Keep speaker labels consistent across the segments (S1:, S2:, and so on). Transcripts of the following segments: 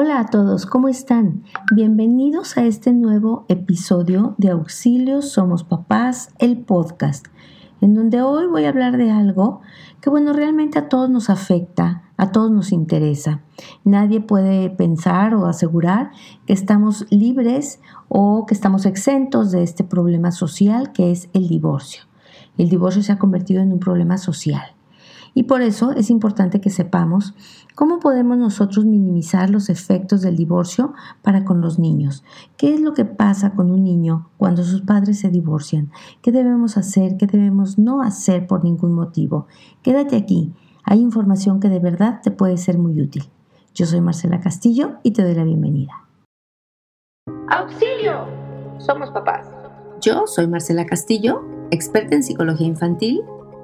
S1: Hola a todos, ¿cómo están? Bienvenidos a este nuevo episodio de Auxilios Somos Papás, el podcast, en donde hoy voy a hablar de algo que, bueno, realmente a todos nos afecta, a todos nos interesa. Nadie puede pensar o asegurar que estamos libres o que estamos exentos de este problema social que es el divorcio. El divorcio se ha convertido en un problema social. Y por eso es importante que sepamos cómo podemos nosotros minimizar los efectos del divorcio para con los niños. ¿Qué es lo que pasa con un niño cuando sus padres se divorcian? ¿Qué debemos hacer? ¿Qué debemos no hacer por ningún motivo? Quédate aquí. Hay información que de verdad te puede ser muy útil. Yo soy Marcela Castillo y te doy la bienvenida.
S2: ¡Auxilio! Somos papás.
S1: Yo soy Marcela Castillo, experta en psicología infantil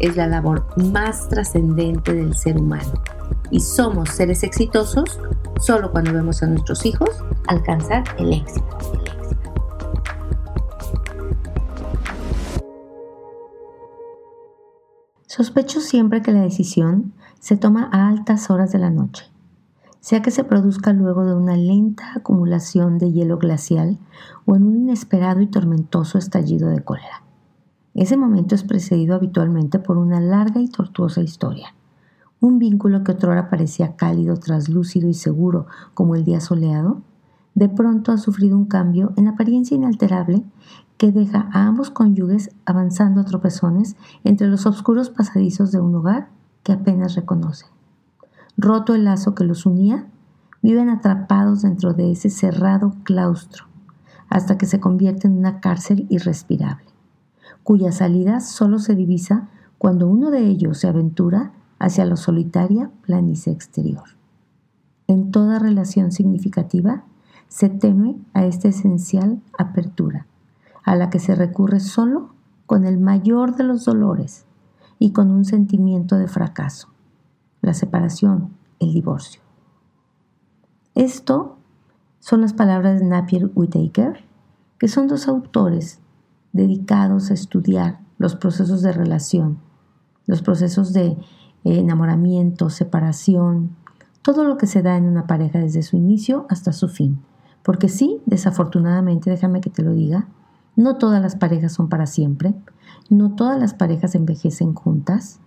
S1: es la labor más trascendente del ser humano. Y somos seres exitosos solo cuando vemos a nuestros hijos alcanzar el éxito. Sospecho siempre que la decisión se toma a altas horas de la noche, sea que se produzca luego de una lenta acumulación de hielo glacial o en un inesperado y tormentoso estallido de cólera. Ese momento es precedido habitualmente por una larga y tortuosa historia. Un vínculo que otrora parecía cálido, traslúcido y seguro como el día soleado, de pronto ha sufrido un cambio en apariencia inalterable que deja a ambos cónyuges avanzando a tropezones entre los oscuros pasadizos de un hogar que apenas reconocen. Roto el lazo que los unía, viven atrapados dentro de ese cerrado claustro hasta que se convierte en una cárcel irrespirable cuya salida solo se divisa cuando uno de ellos se aventura hacia la solitaria planicie exterior. En toda relación significativa se teme a esta esencial apertura, a la que se recurre solo con el mayor de los dolores y con un sentimiento de fracaso, la separación, el divorcio. Esto son las palabras de Napier Whitaker, que son dos autores dedicados a estudiar los procesos de relación, los procesos de eh, enamoramiento, separación, todo lo que se da en una pareja desde su inicio hasta su fin. Porque sí, desafortunadamente, déjame que te lo diga, no todas las parejas son para siempre, no todas las parejas envejecen juntas.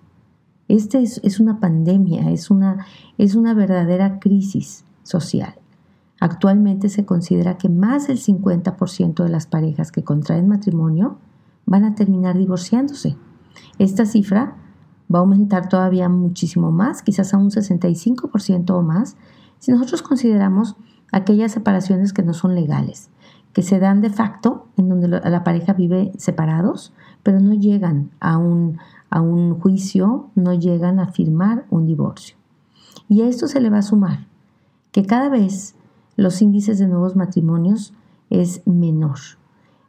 S1: Este es, es una pandemia, es una, es una verdadera crisis social. Actualmente se considera que más del 50% de las parejas que contraen matrimonio van a terminar divorciándose. Esta cifra va a aumentar todavía muchísimo más, quizás a un 65% o más, si nosotros consideramos aquellas separaciones que no son legales, que se dan de facto, en donde la pareja vive separados, pero no llegan a un, a un juicio, no llegan a firmar un divorcio. Y a esto se le va a sumar que cada vez los índices de nuevos matrimonios es menor.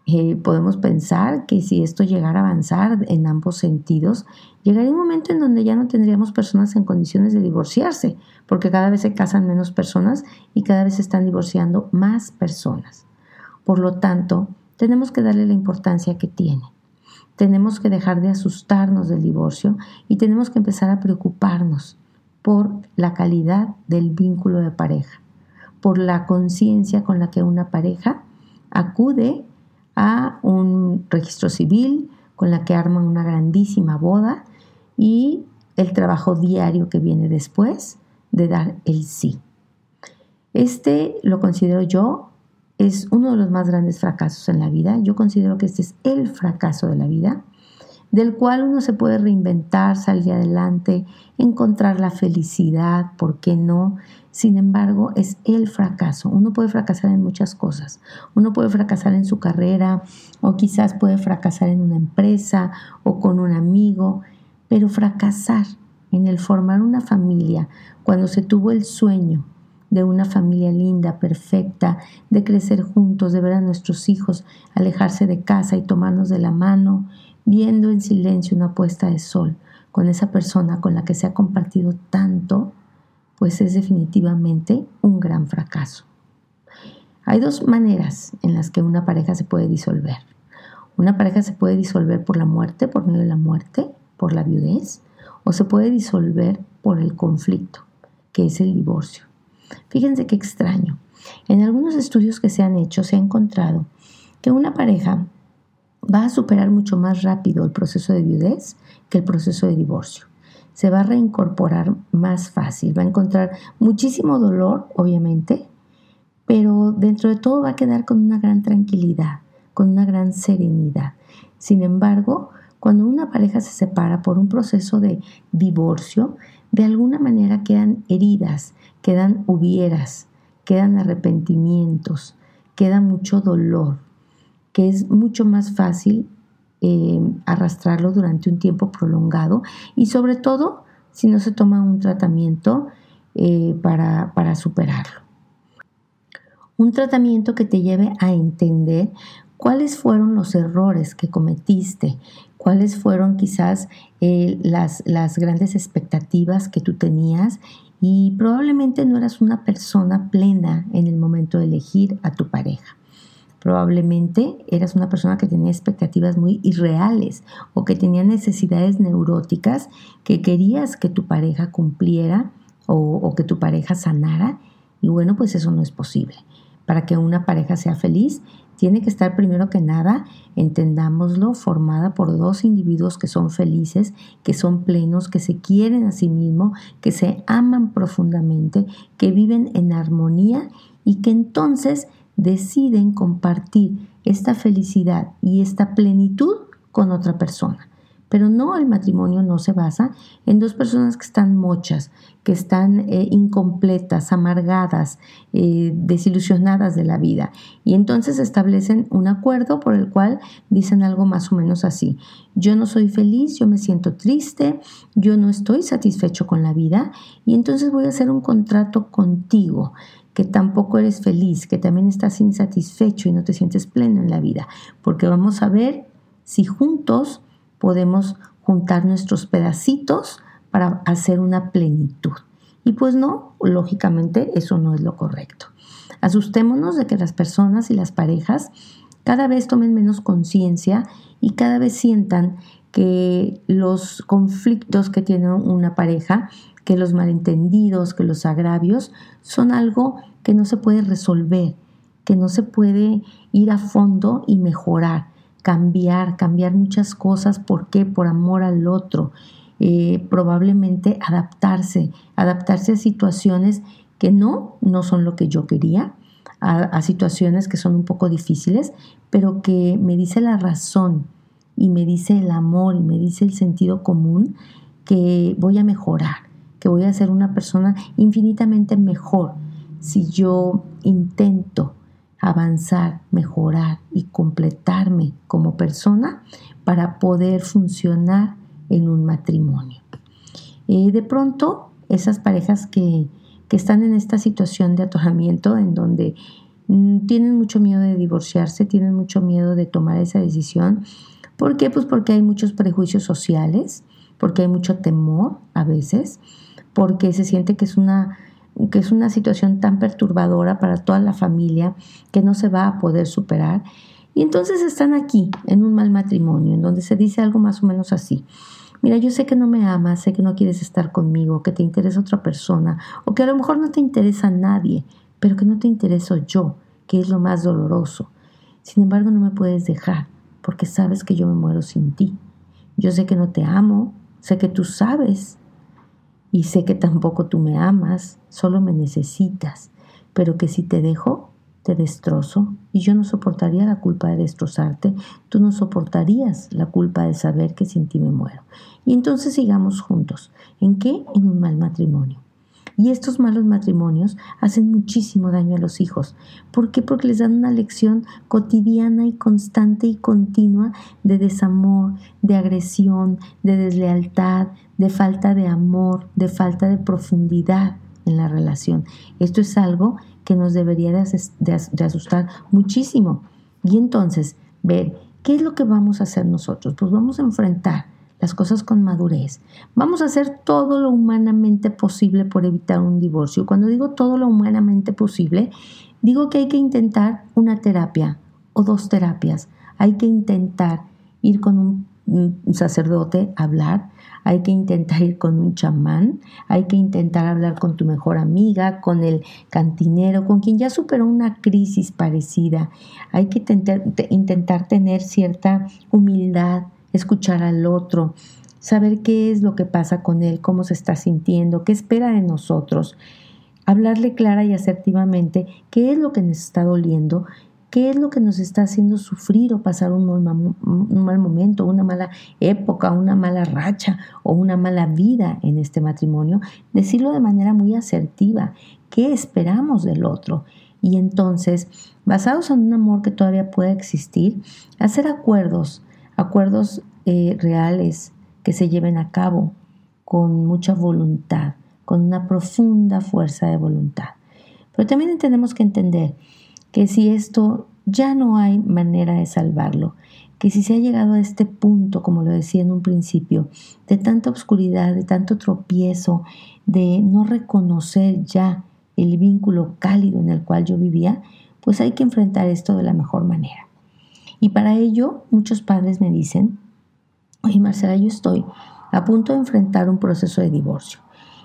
S1: Eh, podemos pensar que si esto llegara a avanzar en ambos sentidos, llegaría un momento en donde ya no tendríamos personas en condiciones de divorciarse, porque cada vez se casan menos personas y cada vez se están divorciando más personas. Por lo tanto, tenemos que darle la importancia que tiene. Tenemos que dejar de asustarnos del divorcio y tenemos que empezar a preocuparnos por la calidad del vínculo de pareja por la conciencia con la que una pareja acude a un registro civil, con la que arman una grandísima boda y el trabajo diario que viene después de dar el sí. Este lo considero yo es uno de los más grandes fracasos en la vida. Yo considero que este es el fracaso de la vida, del cual uno se puede reinventar, salir adelante, encontrar la felicidad, ¿por qué no? Sin embargo, es el fracaso. Uno puede fracasar en muchas cosas. Uno puede fracasar en su carrera o quizás puede fracasar en una empresa o con un amigo, pero fracasar en el formar una familia cuando se tuvo el sueño de una familia linda, perfecta, de crecer juntos, de ver a nuestros hijos alejarse de casa y tomarnos de la mano, viendo en silencio una puesta de sol con esa persona con la que se ha compartido tanto, pues es definitivamente un gran fracaso. Hay dos maneras en las que una pareja se puede disolver. Una pareja se puede disolver por la muerte, por medio de la muerte, por la viudez, o se puede disolver por el conflicto, que es el divorcio. Fíjense qué extraño. En algunos estudios que se han hecho se ha encontrado que una pareja va a superar mucho más rápido el proceso de viudez que el proceso de divorcio. Se va a reincorporar más fácil, va a encontrar muchísimo dolor, obviamente, pero dentro de todo va a quedar con una gran tranquilidad, con una gran serenidad. Sin embargo, cuando una pareja se separa por un proceso de divorcio, de alguna manera quedan heridas, quedan hubieras, quedan arrepentimientos, queda mucho dolor, que es mucho más fácil eh, arrastrarlo durante un tiempo prolongado y sobre todo si no se toma un tratamiento eh, para, para superarlo. Un tratamiento que te lleve a entender cuáles fueron los errores que cometiste, cuáles fueron quizás eh, las, las grandes expectativas que tú tenías y probablemente no eras una persona plena en el momento de elegir a tu pareja. Probablemente eras una persona que tenía expectativas muy irreales o que tenía necesidades neuróticas que querías que tu pareja cumpliera o, que tu pareja sanara y bueno, pues eso no es posible. Para que una pareja sea feliz, tiene que estar primero que nada, entendámoslo, formada por dos individuos que son felices, que son plenos, que se quieren a sí mismos, que se aman profundamente, que viven en armonía y que entonces deciden compartir esta felicidad y esta plenitud con otra persona. Pero no, el matrimonio no se basa en dos personas que están mochas, que están eh, incompletas, amargadas, eh, desilusionadas de la vida. Y entonces establecen un acuerdo por el cual dicen algo más o menos así. Yo no soy feliz, yo me siento triste, yo no estoy satisfecho con la vida y entonces voy a hacer un contrato contigo que tampoco eres feliz, que también estás insatisfecho y no te sientes pleno en la vida, porque vamos a ver si juntos podemos juntar nuestros pedacitos para hacer una plenitud. Y pues no, lógicamente eso no es lo correcto. Asustémonos de que las personas y las parejas cada vez tomen menos conciencia y cada vez sientan que los conflictos que tiene una pareja, que los malentendidos, que los agravios son algo que no se puede resolver, que no se puede ir a fondo y mejorar, cambiar, cambiar muchas cosas. ¿Por qué? Por amor al otro. Eh, probablemente adaptarse, adaptarse a situaciones que no, no son lo que yo quería, a, situaciones que son un poco difíciles, pero que me dice la razón y me dice el amor y me dice el sentido común que voy a mejorar, que voy a ser una persona infinitamente mejor si yo intento avanzar, mejorar y completarme como persona para poder funcionar en un matrimonio. Eh, de pronto, esas parejas que, que, están en esta situación de atojamiento en donde mm, tienen mucho miedo de divorciarse, tienen mucho miedo de tomar esa decisión. ¿Por qué? Pues porque hay muchos prejuicios sociales, porque hay mucho temor a veces, porque se siente que es una que es una situación tan perturbadora para toda la familia que no se va a poder superar. Y entonces están aquí, en un mal matrimonio, en donde se dice algo más o menos así. Mira, yo sé que no me amas, sé que no quieres estar conmigo, que te interesa otra persona, o que a lo mejor no te interesa nadie, pero que no te intereso yo, que es lo más doloroso. Sin embargo, no me puedes dejar, porque sabes que yo me muero sin ti. Yo sé que no te amo, sé que tú sabes y sé que tampoco tú me amas, solo me necesitas, pero que si te dejo, te destrozo y yo no soportaría la culpa de destrozarte, tú no soportarías la culpa de saber que sin ti me muero. Y entonces sigamos juntos. ¿En qué? En un mal matrimonio. Y estos malos matrimonios hacen muchísimo daño a los hijos. ¿Por qué? Porque les dan una lección cotidiana y constante y continua de desamor, de agresión, de deslealtad, de falta de amor, de falta de profundidad en la relación. Esto es algo que nos debería de, asustar muchísimo. Y entonces, ver qué es lo que vamos a hacer nosotros. Pues vamos a enfrentar las cosas con madurez. Vamos a hacer todo lo humanamente posible por evitar un divorcio. Cuando digo todo lo humanamente posible, digo que hay que intentar una terapia o dos terapias. Hay que intentar ir con un sacerdote a hablar, hay que intentar ir con un chamán, hay que intentar hablar con tu mejor amiga, con el cantinero, con quien ya superó una crisis parecida. Hay que intentar, tener cierta humildad, escuchar al otro, saber qué es lo que pasa con él, cómo se está sintiendo, qué espera de nosotros, hablarle clara y asertivamente qué es lo que nos está doliendo ¿Qué es lo que nos está haciendo sufrir o pasar un mal, momento, una mala época, una mala racha o una mala vida en este matrimonio? Decirlo de manera muy asertiva. ¿Qué esperamos del otro? Y entonces, basados en un amor que todavía pueda existir, hacer acuerdos, acuerdos eh, reales que se lleven a cabo con mucha voluntad, con una profunda fuerza de voluntad. Pero también tenemos que entender que si esto ya no hay manera de salvarlo, que si se ha llegado a este punto, como lo decía en un principio, de tanta oscuridad, de tanto tropiezo, de no reconocer ya el vínculo cálido en el cual yo vivía, pues hay que enfrentar esto de la mejor manera. Y para ello muchos padres me dicen, oye Marcela, yo estoy a punto de enfrentar un proceso de divorcio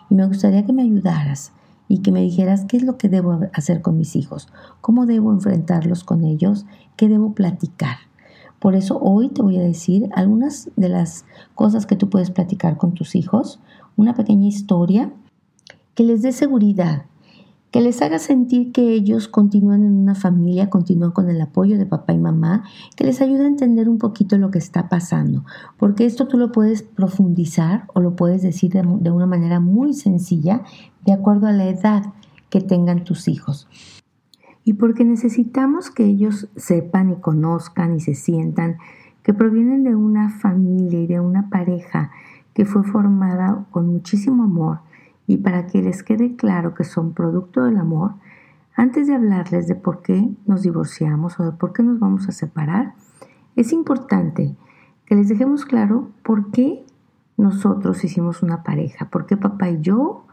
S1: y me gustaría que me ayudaras y que me dijeras qué es lo que debo hacer con mis hijos, cómo debo enfrentarlos con ellos, qué debo platicar. Por eso hoy te voy a decir algunas de las cosas que tú puedes platicar con tus hijos, una pequeña historia que les dé seguridad, que les haga sentir que ellos continúan en una familia, continúan con el apoyo de papá y mamá, que les ayude a entender un poquito lo que está pasando, porque esto tú lo puedes profundizar o lo puedes decir de, de una manera muy sencilla, de acuerdo a la edad que tengan tus hijos. Y porque necesitamos que ellos sepan y conozcan y se sientan que provienen de una familia y de una pareja que fue formada con muchísimo amor, y para que les quede claro que son producto del amor, antes de hablarles de por qué nos divorciamos o de por qué nos vamos a separar, es importante que les dejemos claro por qué nosotros hicimos una pareja, por qué papá y yo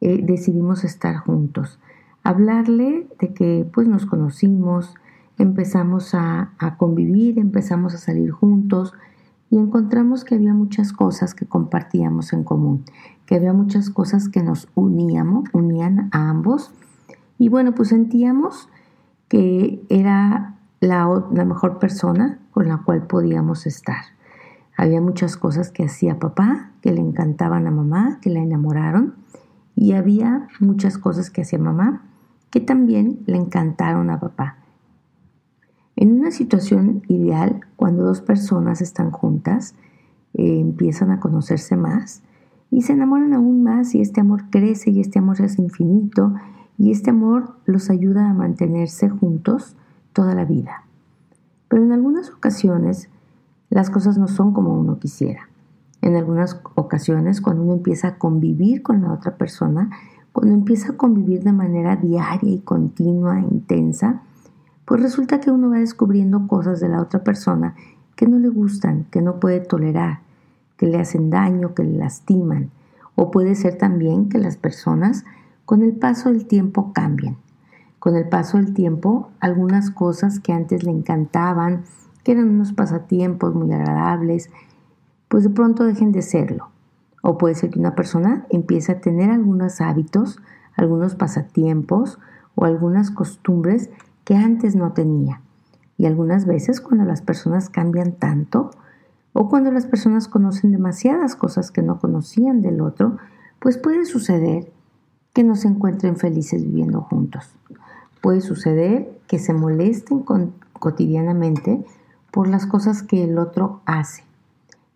S1: eh, decidimos estar juntos. Hablarle de que pues nos conocimos, empezamos a, a convivir, empezamos a salir juntos, y encontramos que había muchas cosas que compartíamos en común, que había muchas cosas que nos uníamos, unían a ambos. Y bueno, pues sentíamos que era la, la mejor persona con la cual podíamos estar. Había muchas cosas que hacía papá, que le encantaban a mamá, que la enamoraron. Y había muchas cosas que hacía mamá, que también le encantaron a papá. En una situación ideal, cuando dos personas están juntas, eh, empiezan a conocerse más y se enamoran aún más y este amor crece y este amor es infinito y este amor los ayuda a mantenerse juntos toda la vida. Pero en algunas ocasiones las cosas no son como uno quisiera. En algunas ocasiones cuando uno empieza a convivir con la otra persona, cuando empieza a convivir de manera diaria y continua e intensa, pues resulta que uno va descubriendo cosas de la otra persona que no le gustan, que no puede tolerar, que le hacen daño, que le lastiman. O puede ser también que las personas con el paso del tiempo cambien. Con el paso del tiempo, algunas cosas que antes le encantaban, que eran unos pasatiempos muy agradables, pues de pronto dejen de serlo. O puede ser que una persona empiece a tener algunos hábitos, algunos pasatiempos o algunas costumbres que antes no tenía. Y algunas veces cuando las personas cambian tanto o cuando las personas conocen demasiadas cosas que no conocían del otro, pues puede suceder que no se encuentren felices viviendo juntos. Puede suceder que se molesten cotidianamente por las cosas que el otro hace,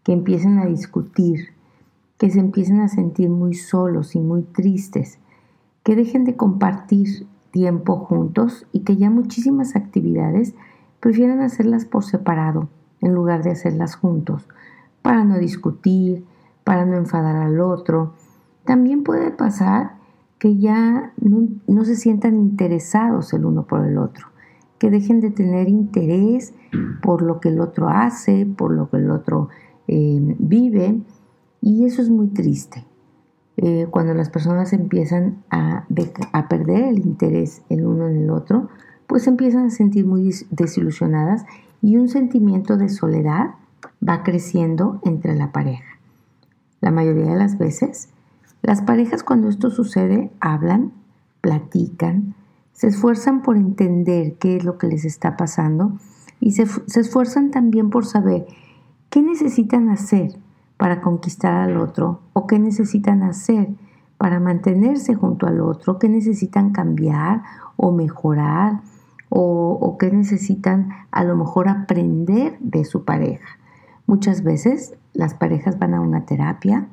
S1: que empiecen a discutir, que se empiecen a sentir muy solos y muy tristes, que dejen de compartir tiempo juntos y que ya muchísimas actividades prefieren hacerlas por separado en lugar de hacerlas juntos, para no discutir, para no enfadar al otro. También puede pasar que ya no, se sientan interesados el uno por el otro, que dejen de tener interés por lo que el otro hace, por lo que el otro eh, vive, y eso es muy triste. Eh, cuando las personas empiezan a, a, perder el interés el uno en el otro, pues empiezan a sentir muy desilusionadas y un sentimiento de soledad va creciendo entre la pareja. La mayoría de las veces las parejas cuando esto sucede hablan, platican, se esfuerzan por entender qué es lo que les está pasando y se, esfuerzan también por saber qué necesitan hacer para conquistar al otro o qué necesitan hacer para mantenerse junto al otro, qué necesitan cambiar o mejorar o, qué necesitan a lo mejor aprender de su pareja. Muchas veces las parejas van a una terapia,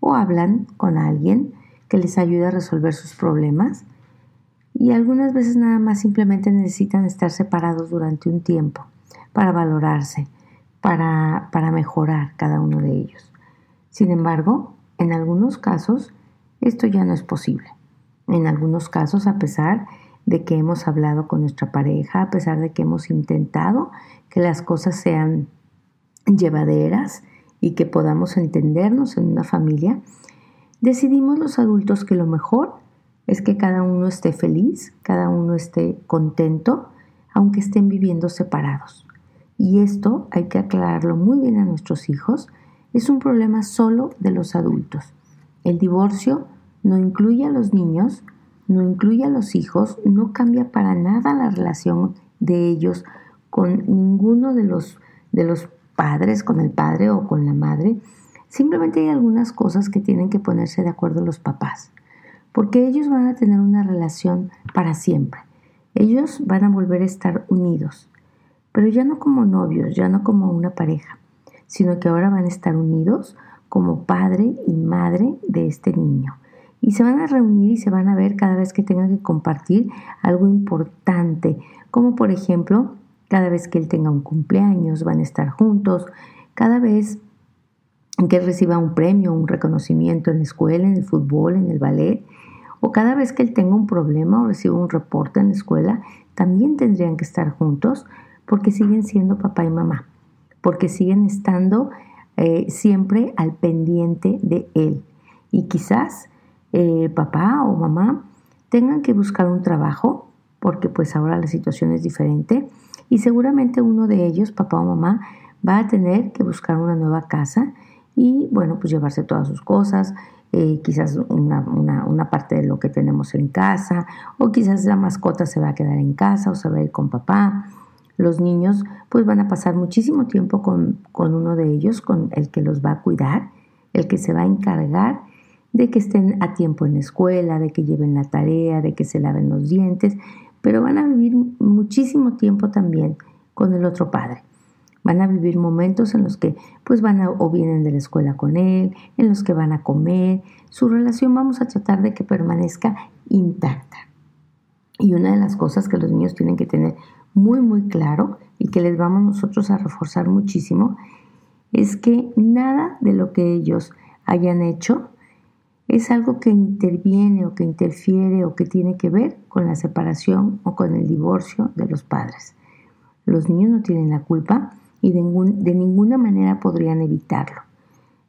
S1: o hablan con alguien que les ayude a resolver sus problemas y algunas veces nada más simplemente necesitan estar separados durante un tiempo para valorarse, para, para mejorar cada uno de ellos. Sin embargo, en algunos casos esto ya no es posible. En algunos casos, a pesar de que hemos hablado con nuestra pareja, a pesar de que hemos intentado que las cosas sean llevaderas, y que podamos entendernos en una familia, decidimos los adultos que lo mejor es que cada uno esté feliz, cada uno esté contento, aunque estén viviendo separados. Y esto hay que aclararlo muy bien a nuestros hijos, es un problema solo de los adultos. El divorcio no incluye a los niños, no incluye a los hijos, no cambia para nada la relación de ellos con ninguno de los, de los padres, con el padre o con la madre, simplemente hay algunas cosas que tienen que ponerse de acuerdo los papás, porque ellos van a tener una relación para siempre. Ellos van a volver a estar unidos, pero ya no como novios, ya no como una pareja, sino que ahora van a estar unidos como padre y madre de este niño. Y se van a reunir y se van a ver cada vez que tengan que compartir algo importante, como por ejemplo cada vez que él tenga un cumpleaños van a estar juntos. Cada vez que él reciba un premio, un reconocimiento en la escuela, en el fútbol, en el ballet, o cada vez que él tenga un problema o reciba un reporte en la escuela, también tendrían que estar juntos porque siguen siendo papá y mamá, porque siguen estando eh, siempre al pendiente de él. Y quizás eh, papá o mamá tengan que buscar un trabajo, porque pues ahora la situación es diferente, y seguramente uno de ellos, papá o mamá, va a tener que buscar una nueva casa y bueno, pues llevarse todas sus cosas, eh, quizás una, una, parte de lo que tenemos en casa, o quizás la mascota se va a quedar en casa o se va a ir con papá. Los niños pues van a pasar muchísimo tiempo con, con uno de ellos, con el que los va a cuidar, el que se va a encargar de que estén a tiempo en la escuela, de que lleven la tarea, de que se laven los dientes, pero van a vivir muchísimo tiempo también con el otro padre. Van a vivir momentos en los que pues van a, o vienen de la escuela con él, en los que van a comer. Su relación vamos a tratar de que permanezca intacta. Y una de las cosas que los niños tienen que tener muy muy claro y que les vamos nosotros a reforzar muchísimo es que nada de lo que ellos hayan hecho es algo que interviene o que interfiere o que tiene que ver con la separación o con el divorcio de los padres. Los niños no tienen la culpa y de, ninguna manera podrían evitarlo.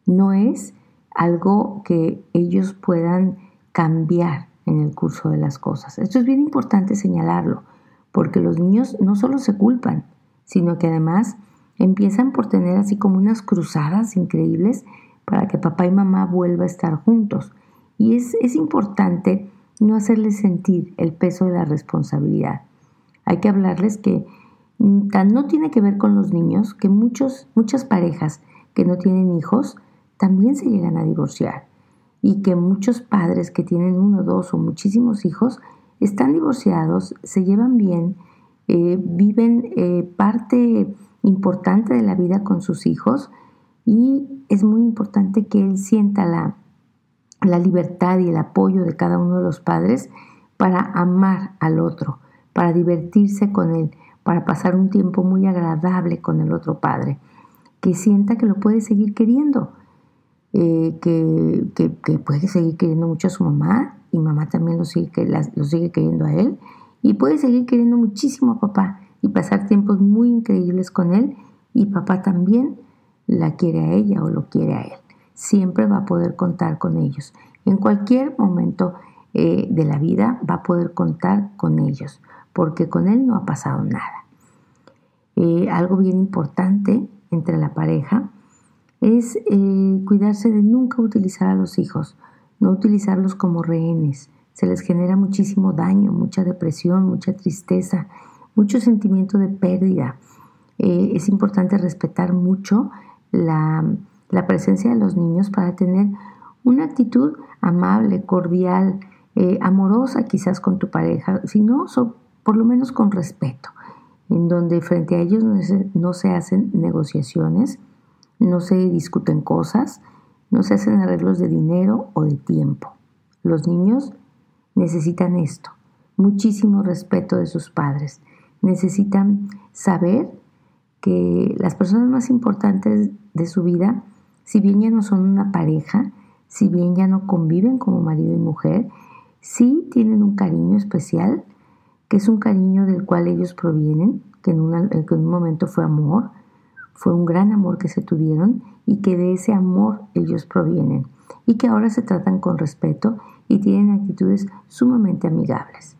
S1: No es algo que ellos puedan cambiar en el curso de las cosas. Esto es bien importante señalarlo, porque los niños no solo se culpan, sino que además empiezan por tener así como unas cruzadas increíbles para que papá y mamá vuelvan a estar juntos. Y es, es importante no hacerles sentir el peso de la responsabilidad. Hay que hablarles que mm, no tiene que ver con los niños, que muchos, muchas parejas que no tienen hijos también se llegan a divorciar y que muchos padres que tienen uno, dos o muchísimos hijos están divorciados, se llevan bien, eh, viven eh, parte importante de la vida con sus hijos y es muy importante que él sienta la, la libertad y el apoyo de cada uno de los padres para amar al otro, para divertirse con él, para pasar un tiempo muy agradable con el otro padre, que sienta que lo puede seguir queriendo, eh, que, que, puede seguir queriendo mucho a su mamá y mamá también lo sigue, lo sigue queriendo a él y puede seguir queriendo muchísimo a papá y pasar tiempos muy increíbles con él y papá también la quiere a ella o lo quiere a él. Siempre va a poder contar con ellos. En cualquier momento eh, de la vida va a poder contar con ellos, porque con él no ha pasado nada. Eh, algo bien importante entre la pareja es eh, cuidarse de nunca utilizar a los hijos, no utilizarlos como rehenes. Se les genera muchísimo daño, mucha depresión, mucha tristeza, mucho sentimiento de pérdida. es importante respetar mucho la, la presencia de los niños para tener una actitud amable, cordial, eh, amorosa quizás con tu pareja, sino por lo menos con respeto, en donde frente a ellos no se, hacen negociaciones, no se discuten cosas, no se hacen arreglos de dinero o de tiempo. Los niños necesitan esto, muchísimo respeto de sus padres, necesitan saber que las personas más importantes de su vida si bien ya no son una pareja, si bien ya no conviven como marido y mujer, sí tienen un cariño especial, que es un cariño del cual ellos provienen, que en, un momento fue amor, fue un gran amor que se tuvieron y que de ese amor ellos provienen y que ahora se tratan con respeto y tienen actitudes sumamente amigables.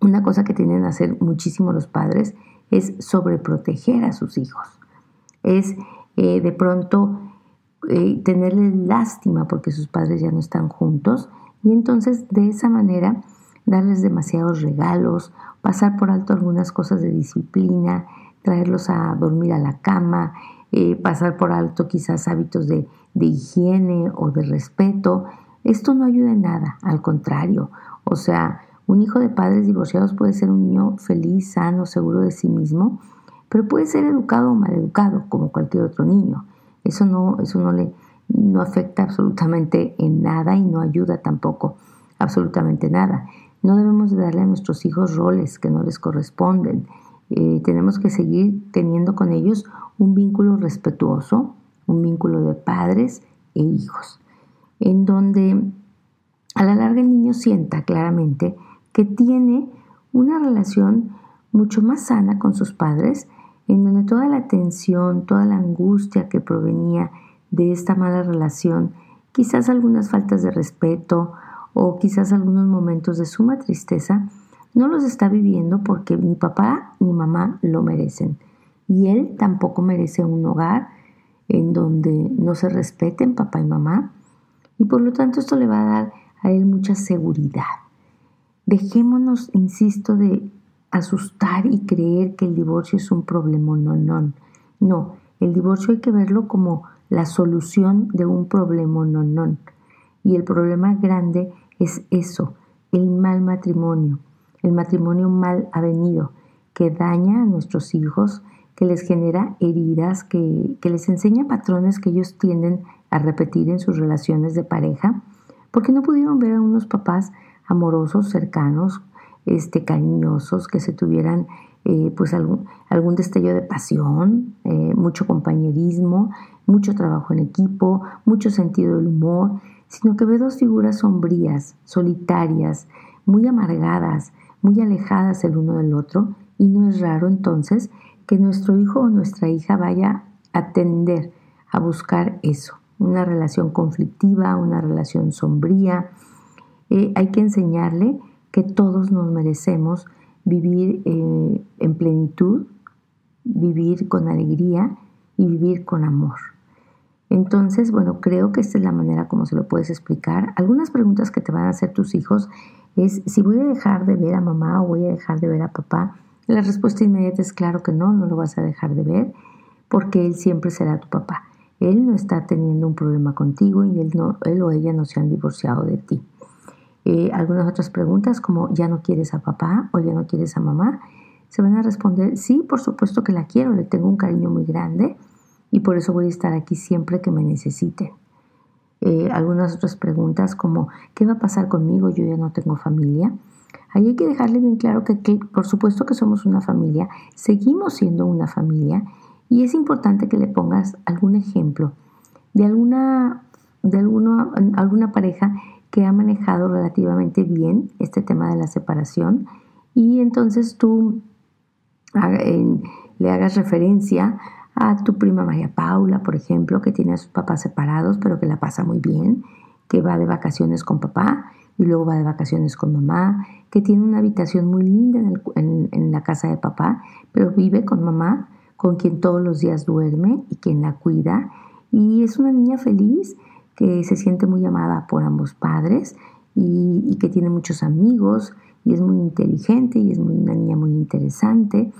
S1: Una cosa que tienen que hacer muchísimo los padres es sobreproteger a sus hijos. Es eh, de pronto eh, tenerles lástima porque sus padres ya no están juntos y entonces de esa manera darles demasiados regalos, pasar por alto algunas cosas de disciplina, traerlos a dormir a la cama, eh, pasar por alto quizás hábitos de, de higiene o de respeto. Esto no ayuda en nada, al contrario. O sea, un hijo de padres divorciados puede ser un niño feliz, sano, seguro de sí mismo, pero puede ser educado o mal educado, como cualquier otro niño. Eso no, eso no le no afecta absolutamente en nada y no ayuda tampoco absolutamente nada. No debemos darle a nuestros hijos roles que no les corresponden. Tenemos que seguir teniendo con ellos un vínculo respetuoso, un vínculo de padres e hijos, en donde a la larga el niño sienta claramente que tiene una relación mucho más sana con sus padres en donde toda la tensión, toda la angustia que provenía de esta mala relación, quizás algunas faltas de respeto o quizás algunos momentos de suma tristeza, no los está viviendo porque ni papá ni mamá lo merecen. Y él tampoco merece un hogar en donde no se respeten papá y mamá. Y por lo tanto esto le va a dar a él mucha seguridad. Dejémonos, insisto, de asustar y creer que el divorcio es un problema, no, no. No, el divorcio hay que verlo como la solución de un problema, no, no. Y el problema grande es eso, el mal matrimonio, el matrimonio mal avenido, que daña a nuestros hijos, que les genera heridas, que, que les enseña patrones que ellos tienden a repetir en sus relaciones de pareja, porque no pudieron ver a unos papás amorosos, cercanos, este, cariñosos, que se tuvieran eh, pues algún, algún, destello de pasión, eh, mucho compañerismo, mucho trabajo en equipo, mucho sentido del humor, sino que ve dos figuras sombrías, solitarias, muy amargadas, muy alejadas el uno del otro, y no es raro entonces que nuestro hijo o nuestra hija vaya a tender a buscar eso, una relación conflictiva, una relación sombría. Eh, hay que enseñarle que todos nos merecemos vivir eh, en plenitud, vivir con alegría y vivir con amor. Entonces, bueno, creo que esta es la manera como se lo puedes explicar. Algunas preguntas que te van a hacer tus hijos es si voy a dejar de ver a mamá o voy a dejar de ver a papá. La respuesta inmediata es claro que no, no lo vas a dejar de ver porque él siempre será tu papá. Él no está teniendo un problema contigo y él, no, él o ella no se han divorciado de ti. Eh, algunas otras preguntas como ¿ya no quieres a papá o ya no quieres a mamá? Se van a responder, sí, por supuesto que la quiero, le tengo un cariño muy grande y por eso voy a estar aquí siempre que me necesiten. Eh, algunas otras preguntas como ¿qué va a pasar conmigo? Yo ya no tengo familia. Ahí hay que dejarle bien claro que, que por supuesto que somos una familia, seguimos siendo una familia y es importante que le pongas algún ejemplo de alguna, de alguna, alguna pareja que ha manejado relativamente bien este tema de la separación y entonces tú le hagas referencia a tu prima María Paula, por ejemplo, que tiene a sus papás separados, pero que la pasa muy bien, que va de vacaciones con papá y luego va de vacaciones con mamá, que tiene una habitación muy linda en, en la casa de papá, pero vive con mamá, con quien todos los días duerme y quien la cuida. Y es una niña feliz que se siente muy amada por ambos padres y, que tiene muchos amigos y es muy inteligente y es una niña muy interesante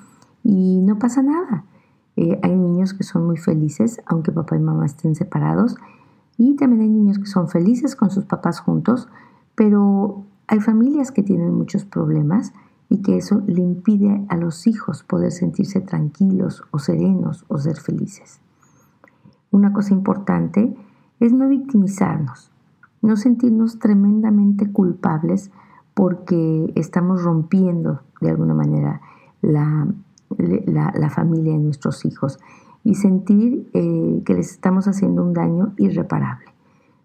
S1: y no pasa nada. Eh, hay niños que son muy felices aunque papá y mamá estén separados y también hay niños que son felices con sus papás juntos, pero hay familias que tienen muchos problemas y que eso le impide a los hijos poder sentirse tranquilos o serenos o ser felices. Una cosa importante es no victimizarnos, no sentirnos tremendamente culpables porque estamos rompiendo de alguna manera la, familia de nuestros hijos y sentir eh, que les estamos haciendo un daño irreparable.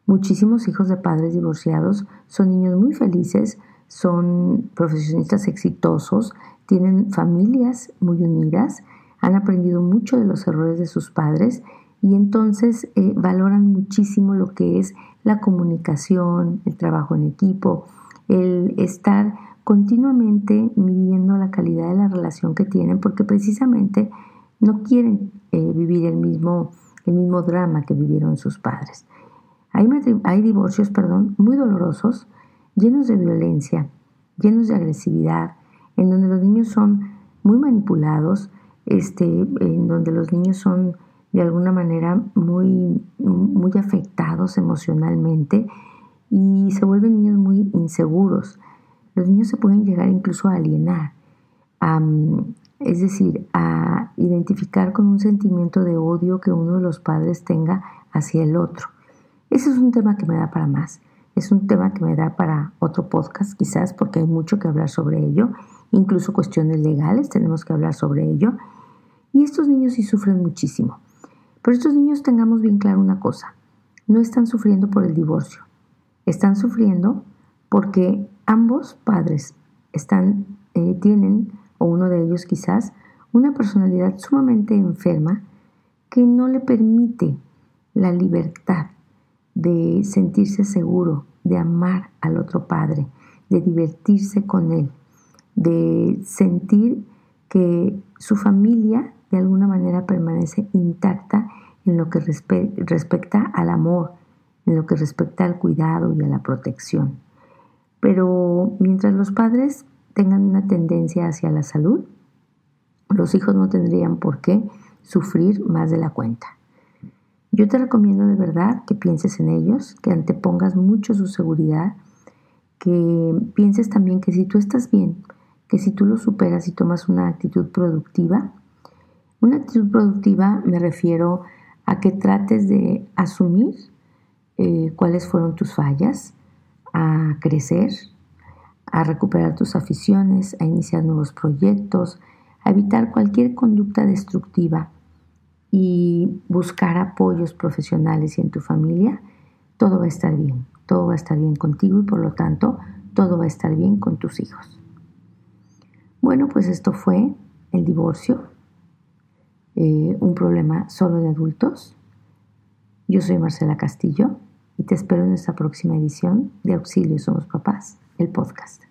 S1: Muchísimos hijos de padres divorciados son niños muy felices, son profesionistas exitosos, tienen familias muy unidas, han aprendido mucho de los errores de sus padres y entonces eh, valoran muchísimo lo que es la comunicación, el trabajo en equipo, el estar continuamente midiendo la calidad de la relación que tienen porque precisamente no quieren eh, vivir el mismo, el mismo drama que vivieron sus padres. Hay, hay divorcios perdón, muy dolorosos, llenos de violencia, llenos de agresividad, en donde los niños son muy manipulados, este, en donde los niños son de alguna manera muy, muy afectados emocionalmente y se vuelven niños muy inseguros. Los niños se pueden llegar incluso a alienar, es decir, a identificar con un sentimiento de odio que uno de los padres tenga hacia el otro. Ese es un tema que me da para más. Es un tema que me da para otro podcast quizás porque hay mucho que hablar sobre ello. Incluso cuestiones legales tenemos que hablar sobre ello. Y estos niños sí sufren muchísimo. Pero estos niños tengamos bien claro una cosa, no están sufriendo por el divorcio, están sufriendo porque ambos padres están, eh, tienen, o uno de ellos quizás, una personalidad sumamente enferma que no le permite la libertad de sentirse seguro, de amar al otro padre, de divertirse con él, de sentir que su familia de alguna manera permanece intacta en lo que respecta al amor, en lo que respecta al cuidado y a la protección. Pero mientras los padres tengan una tendencia hacia la salud, los hijos no tendrían por qué sufrir más de la cuenta. Yo te recomiendo de verdad que pienses en ellos, que antepongas mucho su seguridad, que pienses también que si tú estás bien, que si tú lo superas y tomas una actitud productiva, una actitud productiva me refiero a que trates de asumir eh, cuáles fueron tus fallas, a crecer, a recuperar tus aficiones, a iniciar nuevos proyectos, a evitar cualquier conducta destructiva y buscar apoyos profesionales y en tu familia, todo va a estar bien, todo va a estar bien contigo y por lo tanto todo va a estar bien con tus hijos. Bueno, pues esto fue el divorcio eh, un problema solo de adultos. Yo soy Marcela Castillo y te espero en nuestra próxima edición de Auxilio Somos Papás, el podcast.